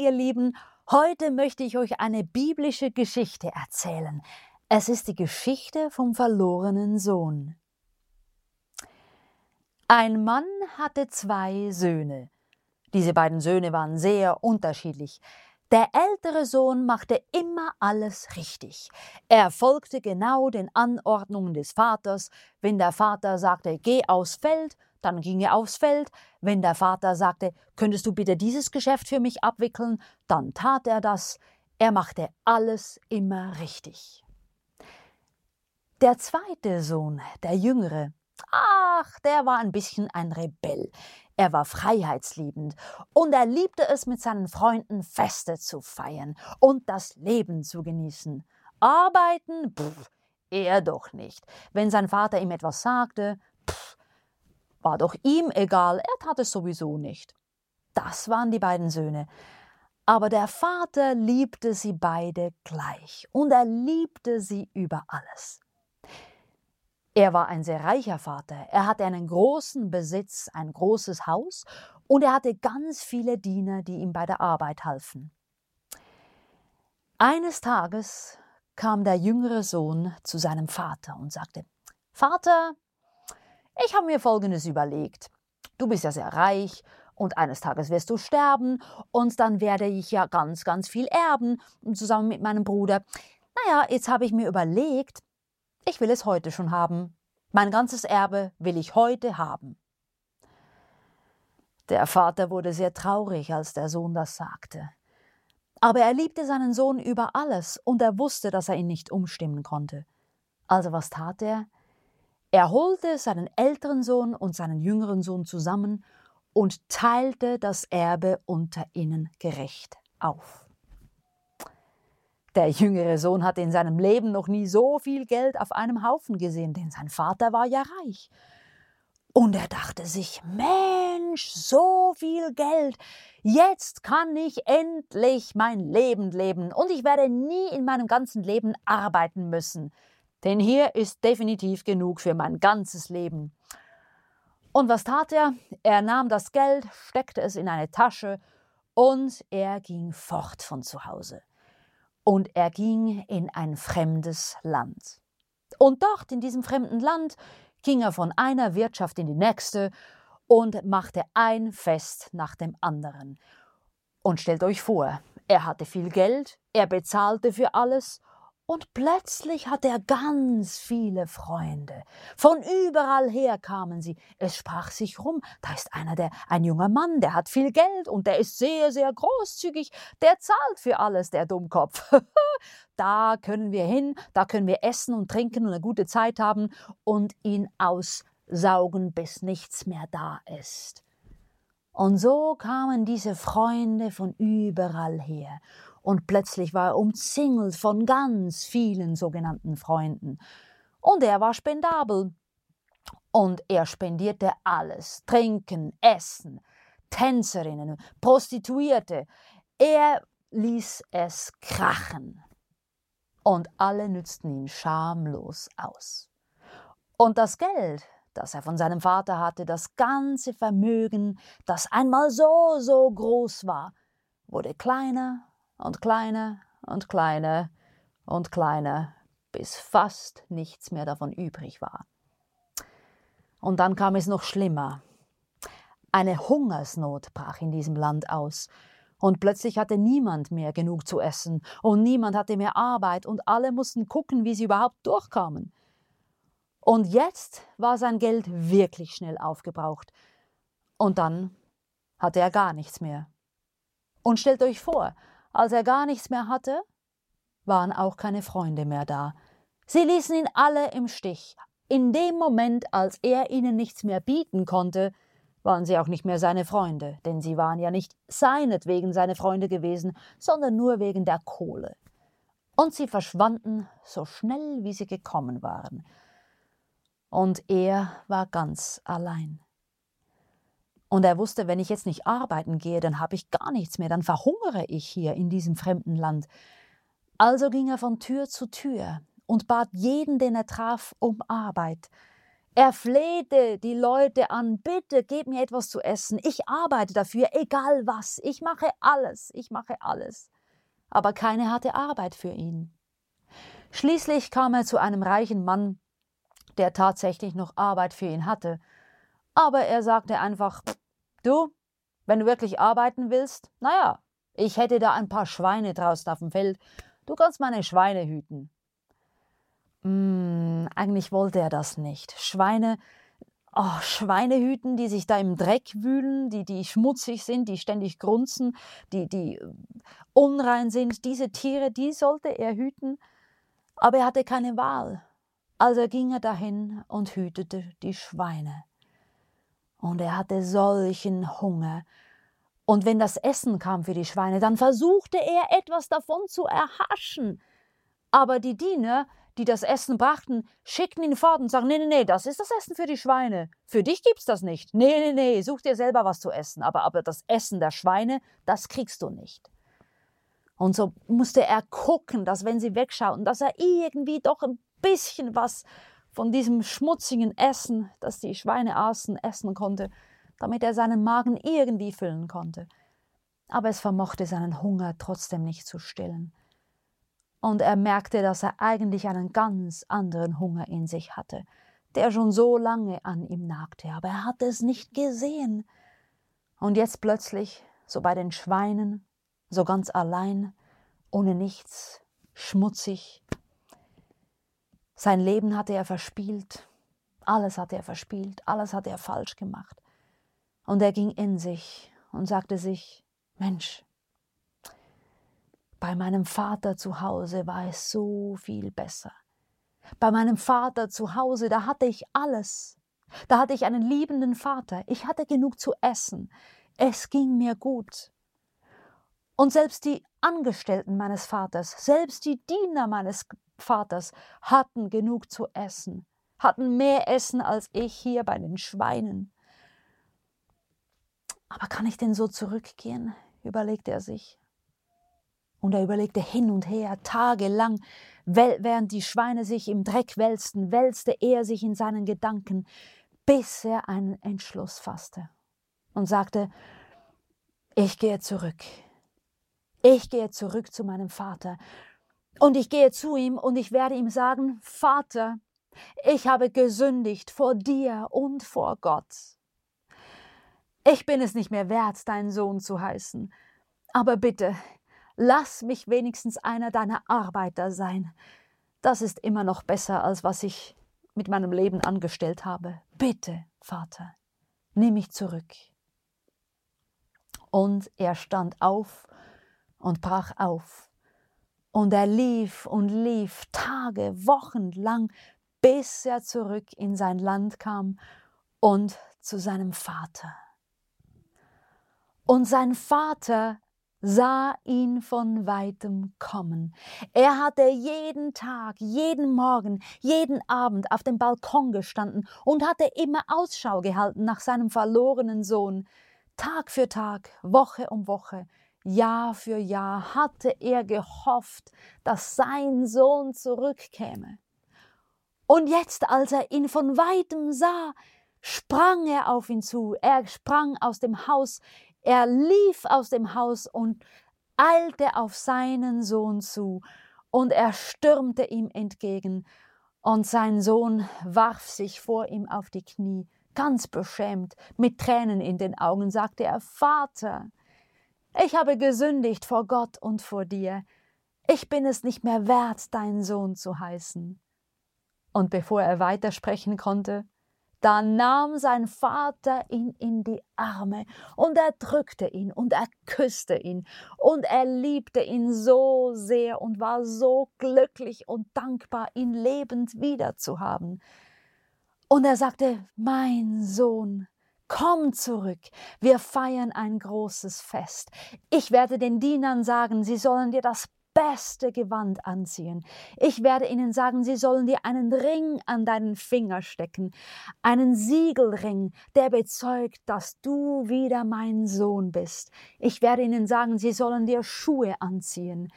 Ihr Lieben, heute möchte ich euch eine biblische Geschichte erzählen. Es ist die Geschichte vom verlorenen Sohn. Ein Mann hatte zwei Söhne. Diese beiden Söhne waren sehr unterschiedlich. Der ältere Sohn machte immer alles richtig. Er folgte genau den Anordnungen des Vaters. Wenn der Vater sagte, geh aufs Feld, dann ging er aufs Feld. Wenn der Vater sagte, könntest du bitte dieses Geschäft für mich abwickeln, dann tat er das. Er machte alles immer richtig. Der zweite Sohn, der jüngere, ach, der war ein bisschen ein Rebell. Er war freiheitsliebend und er liebte es, mit seinen Freunden Feste zu feiern und das Leben zu genießen. Arbeiten? Pff, er doch nicht. Wenn sein Vater ihm etwas sagte, war doch ihm egal, er tat es sowieso nicht. Das waren die beiden Söhne. Aber der Vater liebte sie beide gleich und er liebte sie über alles. Er war ein sehr reicher Vater. Er hatte einen großen Besitz, ein großes Haus und er hatte ganz viele Diener, die ihm bei der Arbeit halfen. Eines Tages kam der jüngere Sohn zu seinem Vater und sagte, Vater, ich habe mir Folgendes überlegt. Du bist ja sehr reich und eines Tages wirst du sterben und dann werde ich ja ganz, ganz viel erben zusammen mit meinem Bruder. Naja, jetzt habe ich mir überlegt, ich will es heute schon haben. Mein ganzes Erbe will ich heute haben. Der Vater wurde sehr traurig, als der Sohn das sagte. Aber er liebte seinen Sohn über alles und er wusste, dass er ihn nicht umstimmen konnte. Also was tat er? Er holte seinen älteren Sohn und seinen jüngeren Sohn zusammen und teilte das Erbe unter ihnen gerecht auf. Der jüngere Sohn hatte in seinem Leben noch nie so viel Geld auf einem Haufen gesehen, denn sein Vater war ja reich. Und er dachte sich, Mensch, so viel Geld, jetzt kann ich endlich mein Leben leben und ich werde nie in meinem ganzen Leben arbeiten müssen denn hier ist definitiv genug für mein ganzes Leben. Und was tat er? Er nahm das Geld, steckte es in eine Tasche und er ging fort von zu Hause. Und er ging in ein fremdes Land. Und dort, in diesem fremden Land, ging er von einer Wirtschaft in die nächste und machte ein Fest nach dem anderen. Und stellt euch vor, er hatte viel Geld, er bezahlte für alles und plötzlich hatte er ganz viele Freunde. Von überall her kamen sie. Es sprach sich rum, da ist einer, der, ein junger Mann, der hat viel Geld und der ist sehr, sehr großzügig. Der zahlt für alles, der Dummkopf. da können wir hin, da können wir essen und trinken und eine gute Zeit haben und ihn aussaugen, bis nichts mehr da ist. Und so kamen diese Freunde von überall her und plötzlich war er umzingelt von ganz vielen sogenannten Freunden. Und er war spendabel. Und er spendierte alles. Trinken, Essen, Tänzerinnen, Prostituierte. Er ließ es krachen. Und alle nützten ihn schamlos aus. Und das Geld, das er von seinem Vater hatte, das ganze Vermögen, das einmal so, so groß war, wurde kleiner und kleiner und kleiner und kleiner, bis fast nichts mehr davon übrig war. Und dann kam es noch schlimmer. Eine Hungersnot brach in diesem Land aus, und plötzlich hatte niemand mehr genug zu essen, und niemand hatte mehr Arbeit, und alle mussten gucken, wie sie überhaupt durchkamen. Und jetzt war sein Geld wirklich schnell aufgebraucht, und dann hatte er gar nichts mehr. Und stellt euch vor, als er gar nichts mehr hatte, waren auch keine Freunde mehr da. Sie ließen ihn alle im Stich. In dem Moment, als er ihnen nichts mehr bieten konnte, waren sie auch nicht mehr seine Freunde, denn sie waren ja nicht seinetwegen seine Freunde gewesen, sondern nur wegen der Kohle. Und sie verschwanden so schnell, wie sie gekommen waren. Und er war ganz allein. Und er wusste, wenn ich jetzt nicht arbeiten gehe, dann habe ich gar nichts mehr, dann verhungere ich hier in diesem fremden Land. Also ging er von Tür zu Tür und bat jeden, den er traf, um Arbeit. Er flehte die Leute an, bitte gib mir etwas zu essen, ich arbeite dafür, egal was, ich mache alles, ich mache alles. Aber keine hatte Arbeit für ihn. Schließlich kam er zu einem reichen Mann, der tatsächlich noch Arbeit für ihn hatte. Aber er sagte einfach, du, wenn du wirklich arbeiten willst, naja, ich hätte da ein paar Schweine draußen auf dem Feld, du kannst meine Schweine hüten. Hm, eigentlich wollte er das nicht. Schweine, oh, Schweine hüten, die sich da im Dreck wühlen, die, die schmutzig sind, die ständig grunzen, die, die äh, unrein sind. Diese Tiere, die sollte er hüten. Aber er hatte keine Wahl. Also ging er dahin und hütete die Schweine. Und er hatte solchen Hunger. Und wenn das Essen kam für die Schweine, dann versuchte er etwas davon zu erhaschen. Aber die Diener, die das Essen brachten, schickten ihn fort und sagten, nee, nee, nee, das ist das Essen für die Schweine. Für dich gibt's das nicht. Nee, nee, nee, such dir selber was zu essen. Aber, aber das Essen der Schweine, das kriegst du nicht. Und so musste er gucken, dass wenn sie wegschauten, dass er irgendwie doch ein bisschen was von diesem schmutzigen Essen, das die Schweine aßen, essen konnte, damit er seinen Magen irgendwie füllen konnte. Aber es vermochte seinen Hunger trotzdem nicht zu stillen und er merkte, dass er eigentlich einen ganz anderen Hunger in sich hatte, der schon so lange an ihm nagte, aber er hatte es nicht gesehen. Und jetzt plötzlich, so bei den Schweinen, so ganz allein, ohne nichts, schmutzig. Sein Leben hatte er verspielt, alles hatte er verspielt, alles hatte er falsch gemacht. Und er ging in sich und sagte sich, Mensch, bei meinem Vater zu Hause war es so viel besser. Bei meinem Vater zu Hause, da hatte ich alles. Da hatte ich einen liebenden Vater. Ich hatte genug zu essen. Es ging mir gut. Und selbst die Angestellten meines Vaters, selbst die Diener meines Vaters hatten genug zu essen, hatten mehr Essen als ich hier bei den Schweinen. Aber kann ich denn so zurückgehen? überlegte er sich. Und er überlegte hin und her, tagelang, während die Schweine sich im Dreck wälzten, wälzte er sich in seinen Gedanken, bis er einen Entschluss fasste und sagte, ich gehe zurück. Ich gehe zurück zu meinem Vater. Und ich gehe zu ihm und ich werde ihm sagen, Vater, ich habe gesündigt vor dir und vor Gott. Ich bin es nicht mehr wert, dein Sohn zu heißen. Aber bitte, Lass mich wenigstens einer deiner Arbeiter sein. Das ist immer noch besser, als was ich mit meinem Leben angestellt habe. Bitte, Vater, nimm mich zurück. Und er stand auf und brach auf. Und er lief und lief Tage, Wochen lang, bis er zurück in sein Land kam und zu seinem Vater. Und sein Vater sah ihn von weitem kommen. Er hatte jeden Tag, jeden Morgen, jeden Abend auf dem Balkon gestanden und hatte immer Ausschau gehalten nach seinem verlorenen Sohn. Tag für Tag, Woche um Woche, Jahr für Jahr hatte er gehofft, dass sein Sohn zurückkäme. Und jetzt, als er ihn von weitem sah, sprang er auf ihn zu, er sprang aus dem Haus, er lief aus dem Haus und eilte auf seinen Sohn zu, und er stürmte ihm entgegen, und sein Sohn warf sich vor ihm auf die Knie, ganz beschämt, mit Tränen in den Augen, sagte er Vater, ich habe gesündigt vor Gott und vor dir, ich bin es nicht mehr wert, dein Sohn zu heißen. Und bevor er weitersprechen konnte, da nahm sein Vater ihn in die Arme und er drückte ihn und er küsste ihn und er liebte ihn so sehr und war so glücklich und dankbar, ihn lebend wiederzuhaben. Und er sagte, mein Sohn, komm zurück, wir feiern ein großes Fest. Ich werde den Dienern sagen, sie sollen dir das beste Gewand anziehen. Ich werde ihnen sagen, sie sollen dir einen Ring an deinen Finger stecken, einen Siegelring, der bezeugt, dass du wieder mein Sohn bist. Ich werde ihnen sagen, sie sollen dir Schuhe anziehen.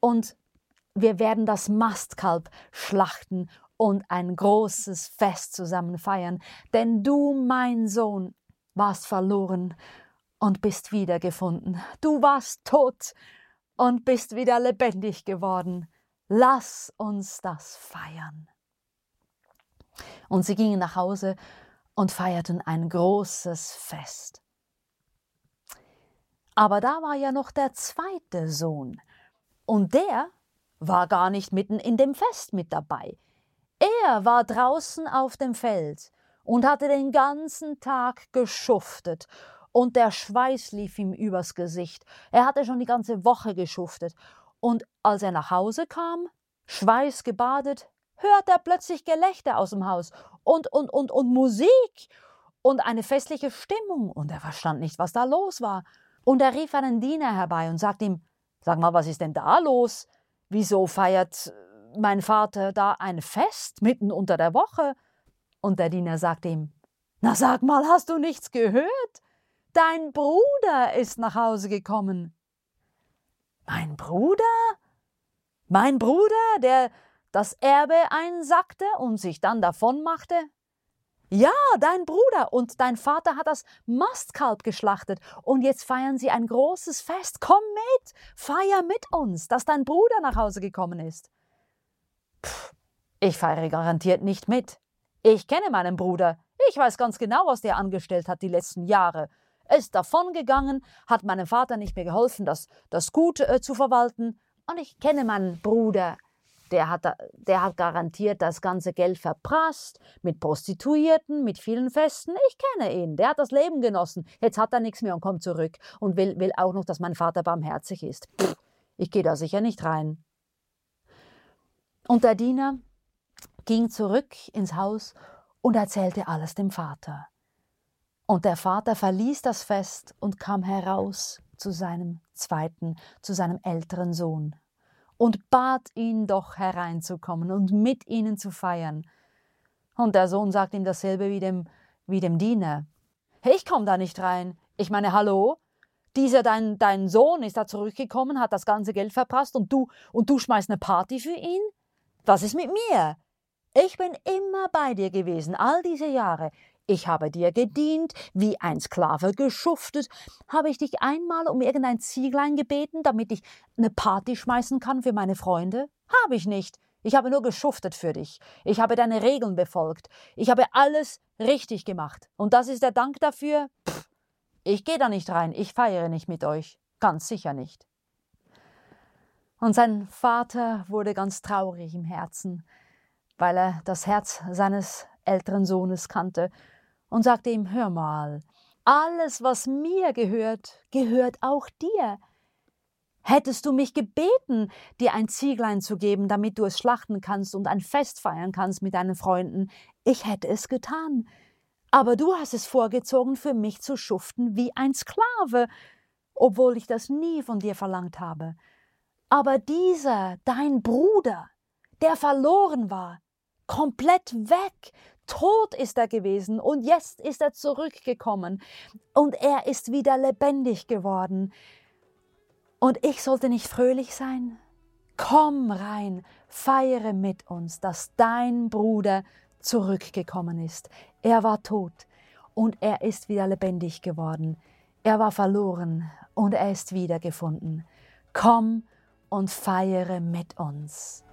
Und wir werden das Mastkalb schlachten und ein großes Fest zusammen feiern, denn du, mein Sohn, warst verloren und bist wiedergefunden. Du warst tot und bist wieder lebendig geworden. Lass uns das feiern. Und sie gingen nach Hause und feierten ein großes Fest. Aber da war ja noch der zweite Sohn, und der war gar nicht mitten in dem Fest mit dabei. Er war draußen auf dem Feld und hatte den ganzen Tag geschuftet und der Schweiß lief ihm übers Gesicht. Er hatte schon die ganze Woche geschuftet. Und als er nach Hause kam, schweißgebadet, hört er plötzlich Gelächter aus dem Haus und, und, und, und Musik und eine festliche Stimmung. Und er verstand nicht, was da los war. Und er rief einen Diener herbei und sagte ihm, Sag mal, was ist denn da los? Wieso feiert mein Vater da ein Fest mitten unter der Woche? Und der Diener sagte ihm, Na sag mal, hast du nichts gehört? Dein Bruder ist nach Hause gekommen. Mein Bruder? Mein Bruder, der das Erbe einsackte und sich dann davonmachte? Ja, dein Bruder und dein Vater hat das Mastkalb geschlachtet und jetzt feiern sie ein großes Fest. Komm mit, feier mit uns, dass dein Bruder nach Hause gekommen ist. Pff, ich feiere garantiert nicht mit. Ich kenne meinen Bruder. Ich weiß ganz genau, was der angestellt hat die letzten Jahre. Er ist davongegangen, hat meinem Vater nicht mehr geholfen, das, das Gut äh, zu verwalten. Und ich kenne meinen Bruder der hat, der hat garantiert das ganze Geld verprasst, mit Prostituierten, mit vielen Festen. Ich kenne ihn, der hat das Leben genossen. Jetzt hat er nichts mehr und kommt zurück und will, will auch noch, dass mein Vater barmherzig ist. Pff, ich gehe da sicher nicht rein. Und der Diener ging zurück ins Haus und erzählte alles dem Vater. Und der Vater verließ das Fest und kam heraus zu seinem zweiten, zu seinem älteren Sohn und bat ihn doch hereinzukommen und mit ihnen zu feiern. Und der Sohn sagt ihm dasselbe wie dem, wie dem Diener. Ich komm da nicht rein. Ich meine, hallo? Dieser dein, dein Sohn ist da zurückgekommen, hat das ganze Geld verprasst und du, und du schmeißt eine Party für ihn? Was ist mit mir? Ich bin immer bei dir gewesen, all diese Jahre. Ich habe dir gedient, wie ein Sklave geschuftet. Habe ich dich einmal um irgendein Zieglein gebeten, damit ich eine Party schmeißen kann für meine Freunde? Habe ich nicht. Ich habe nur geschuftet für dich. Ich habe deine Regeln befolgt. Ich habe alles richtig gemacht. Und das ist der Dank dafür? Pff, ich gehe da nicht rein. Ich feiere nicht mit euch. Ganz sicher nicht. Und sein Vater wurde ganz traurig im Herzen, weil er das Herz seines älteren Sohnes kannte und sagte ihm, hör mal, alles, was mir gehört, gehört auch dir. Hättest du mich gebeten, dir ein Zieglein zu geben, damit du es schlachten kannst und ein Fest feiern kannst mit deinen Freunden, ich hätte es getan. Aber du hast es vorgezogen, für mich zu schuften wie ein Sklave, obwohl ich das nie von dir verlangt habe. Aber dieser, dein Bruder, der verloren war, komplett weg, tot ist er gewesen und jetzt ist er zurückgekommen und er ist wieder lebendig geworden. Und ich sollte nicht fröhlich sein? Komm rein, feiere mit uns, dass dein Bruder zurückgekommen ist. Er war tot und er ist wieder lebendig geworden. Er war verloren und er ist wiedergefunden. Komm und feiere mit uns.